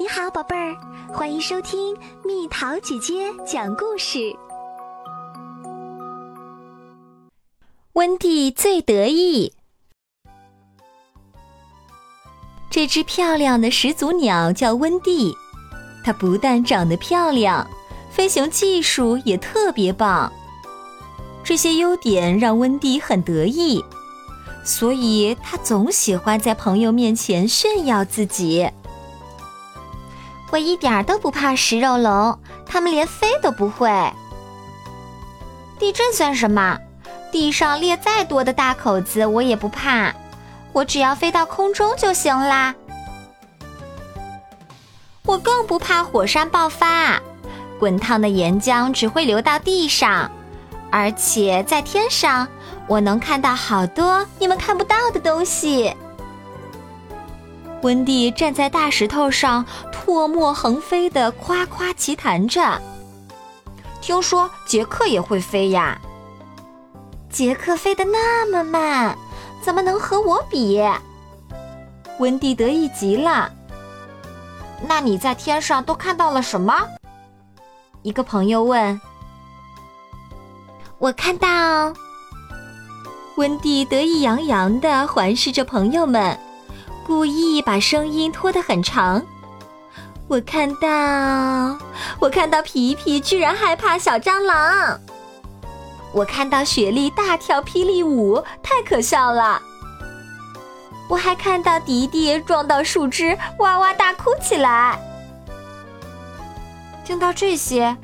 你好，宝贝儿，欢迎收听蜜桃姐姐讲故事。温蒂最得意。这只漂亮的始祖鸟叫温蒂，它不但长得漂亮，飞行技术也特别棒。这些优点让温蒂很得意，所以他总喜欢在朋友面前炫耀自己。我一点都不怕食肉龙，它们连飞都不会。地震算什么？地上裂再多的大口子，我也不怕。我只要飞到空中就行啦。我更不怕火山爆发，滚烫的岩浆只会流到地上，而且在天上，我能看到好多你们看不到的东西。温蒂站在大石头上，唾沫横飞的夸夸其谈着。听说杰克也会飞呀？杰克飞得那么慢，怎么能和我比？温蒂得意极了。那你在天上都看到了什么？一个朋友问。我看到。温蒂得意洋洋地环视着朋友们。故意把声音拖得很长。我看到，我看到皮皮居然害怕小蟑螂。我看到雪莉大跳霹雳舞，太可笑了。我还看到迪迪撞到树枝，哇哇大哭起来。听到这些，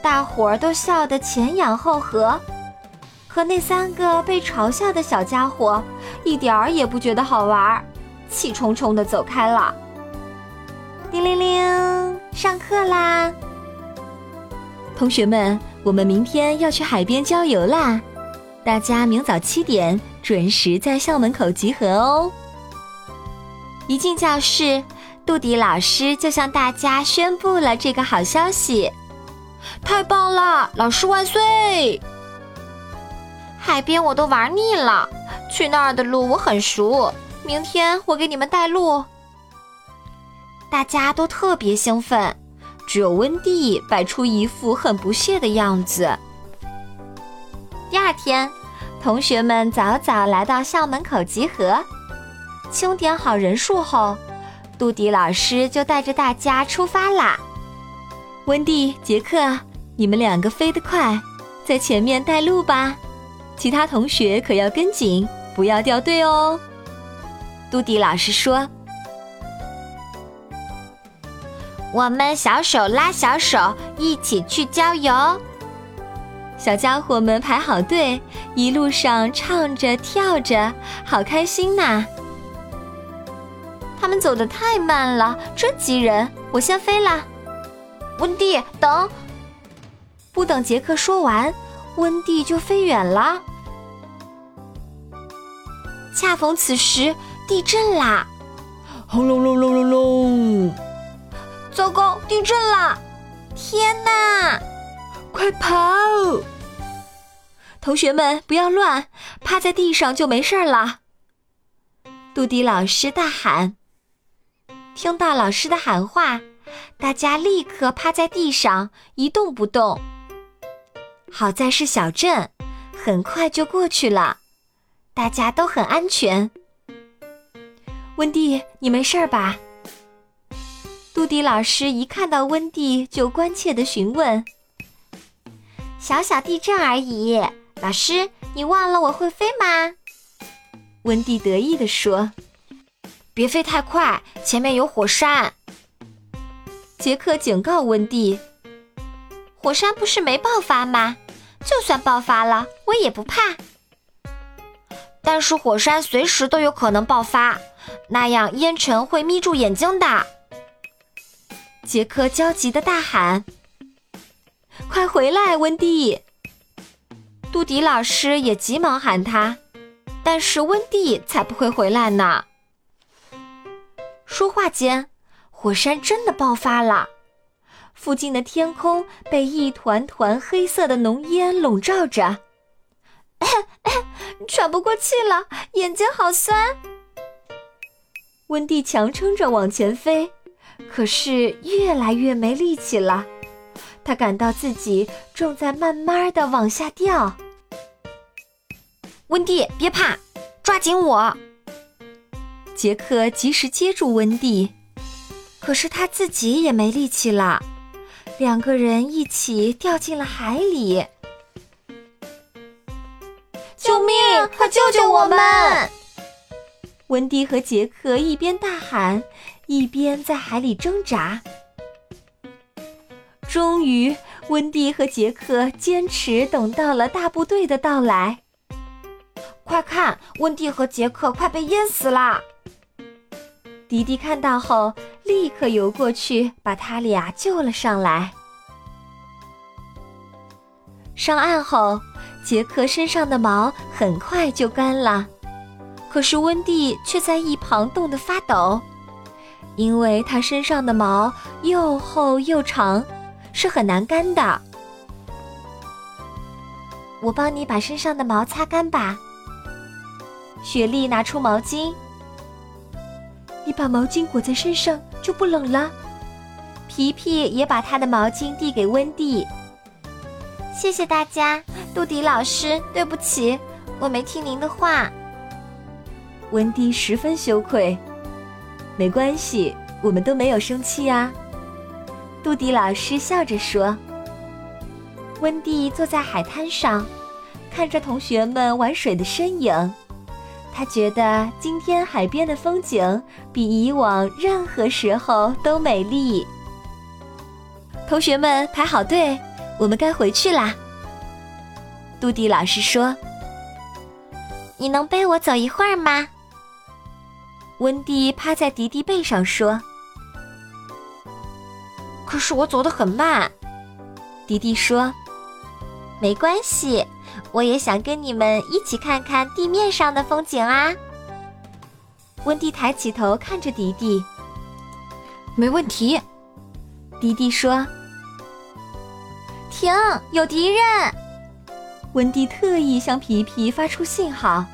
大伙儿都笑得前仰后合，可那三个被嘲笑的小家伙一点儿也不觉得好玩儿。气冲冲的走开了。叮铃铃，上课啦！同学们，我们明天要去海边郊游啦！大家明早七点准时在校门口集合哦。一进教室，杜迪老师就向大家宣布了这个好消息：太棒了！老师万岁！海边我都玩腻了，去那儿的路我很熟。明天我给你们带路。大家都特别兴奋，只有温蒂摆出一副很不屑的样子。第二天，同学们早早来到校门口集合，清点好人数后，杜迪老师就带着大家出发啦。温蒂、杰克，你们两个飞得快，在前面带路吧，其他同学可要跟紧，不要掉队哦。杜迪老师说：“我们小手拉小手，一起去郊游。”小家伙们排好队，一路上唱着跳着，好开心呐！他们走得太慢了，真急人。我先飞了，温蒂，等！不等杰克说完，温蒂就飞远了。恰逢此时。地震啦！轰隆隆隆隆隆！糟糕，地震啦！天哪！快跑！同学们不要乱，趴在地上就没事了。杜迪老师大喊。听到老师的喊话，大家立刻趴在地上一动不动。好在是小镇，很快就过去了，大家都很安全。温蒂，你没事吧？杜迪老师一看到温蒂，就关切地询问：“小小地震而已，老师，你忘了我会飞吗？”温蒂得意地说：“别飞太快，前面有火山。”杰克警告温蒂：“火山不是没爆发吗？就算爆发了，我也不怕。但是火山随时都有可能爆发。”那样烟尘会眯住眼睛的。杰克焦急的大喊：“快回来，温蒂！”杜迪老师也急忙喊他，但是温蒂才不会回来呢。说话间，火山真的爆发了，附近的天空被一团团黑色的浓烟笼罩着，喘不过气了，眼睛好酸。温蒂强撑着往前飞，可是越来越没力气了。他感到自己正在慢慢的往下掉。温蒂，别怕，抓紧我！杰克及时接住温蒂，可是他自己也没力气了，两个人一起掉进了海里。救命！快救救我们！温蒂和杰克一边大喊，一边在海里挣扎。终于，温蒂和杰克坚持等到了大部队的到来。快看，温蒂和杰克快被淹死啦！迪迪看到后，立刻游过去把他俩救了上来。上岸后，杰克身上的毛很快就干了，可是温蒂却在一旁冻得发抖，因为他身上的毛又厚又长。是很难干的，我帮你把身上的毛擦干吧。雪莉拿出毛巾，你把毛巾裹在身上就不冷了。皮皮也把他的毛巾递给温蒂。谢谢大家，杜迪老师，对不起，我没听您的话。温蒂十分羞愧，没关系，我们都没有生气啊。杜迪老师笑着说：“温蒂坐在海滩上，看着同学们玩水的身影，他觉得今天海边的风景比以往任何时候都美丽。”同学们排好队，我们该回去啦。杜迪老师说：“你能背我走一会儿吗？”温蒂趴在迪迪背上说。可是我走得很慢，迪迪说：“没关系，我也想跟你们一起看看地面上的风景啊。”温蒂抬起头看着迪迪，没问题。迪迪说：“停，有敌人！”温蒂特意向皮皮发出信号，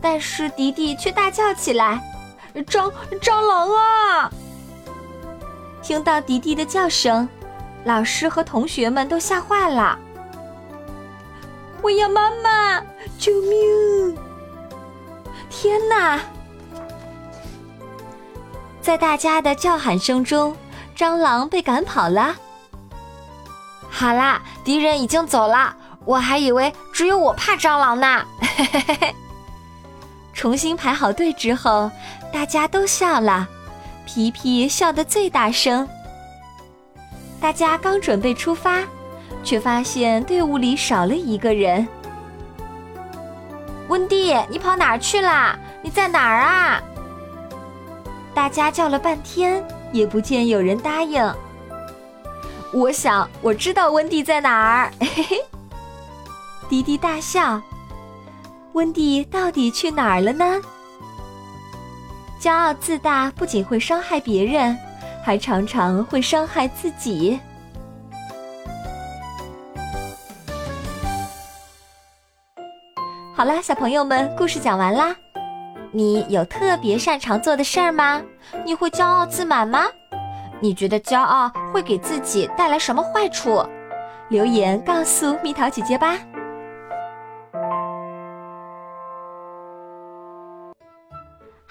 但是迪迪却大叫起来：“蟑蟑螂啊！”听到迪迪的叫声，老师和同学们都吓坏了。我要妈妈！救命！天哪！在大家的叫喊声中，蟑螂被赶跑了。好啦，敌人已经走了，我还以为只有我怕蟑螂呢。嘿嘿嘿嘿重新排好队之后，大家都笑了。皮皮笑得最大声。大家刚准备出发，却发现队伍里少了一个人。温蒂，你跑哪儿去啦？你在哪儿啊？大家叫了半天，也不见有人答应。我想我知道温蒂在哪儿。嘿嘿，迪迪大笑。温蒂到底去哪儿了呢？骄傲自大不仅会伤害别人，还常常会伤害自己。好啦，小朋友们，故事讲完啦。你有特别擅长做的事儿吗？你会骄傲自满吗？你觉得骄傲会给自己带来什么坏处？留言告诉蜜桃姐姐吧。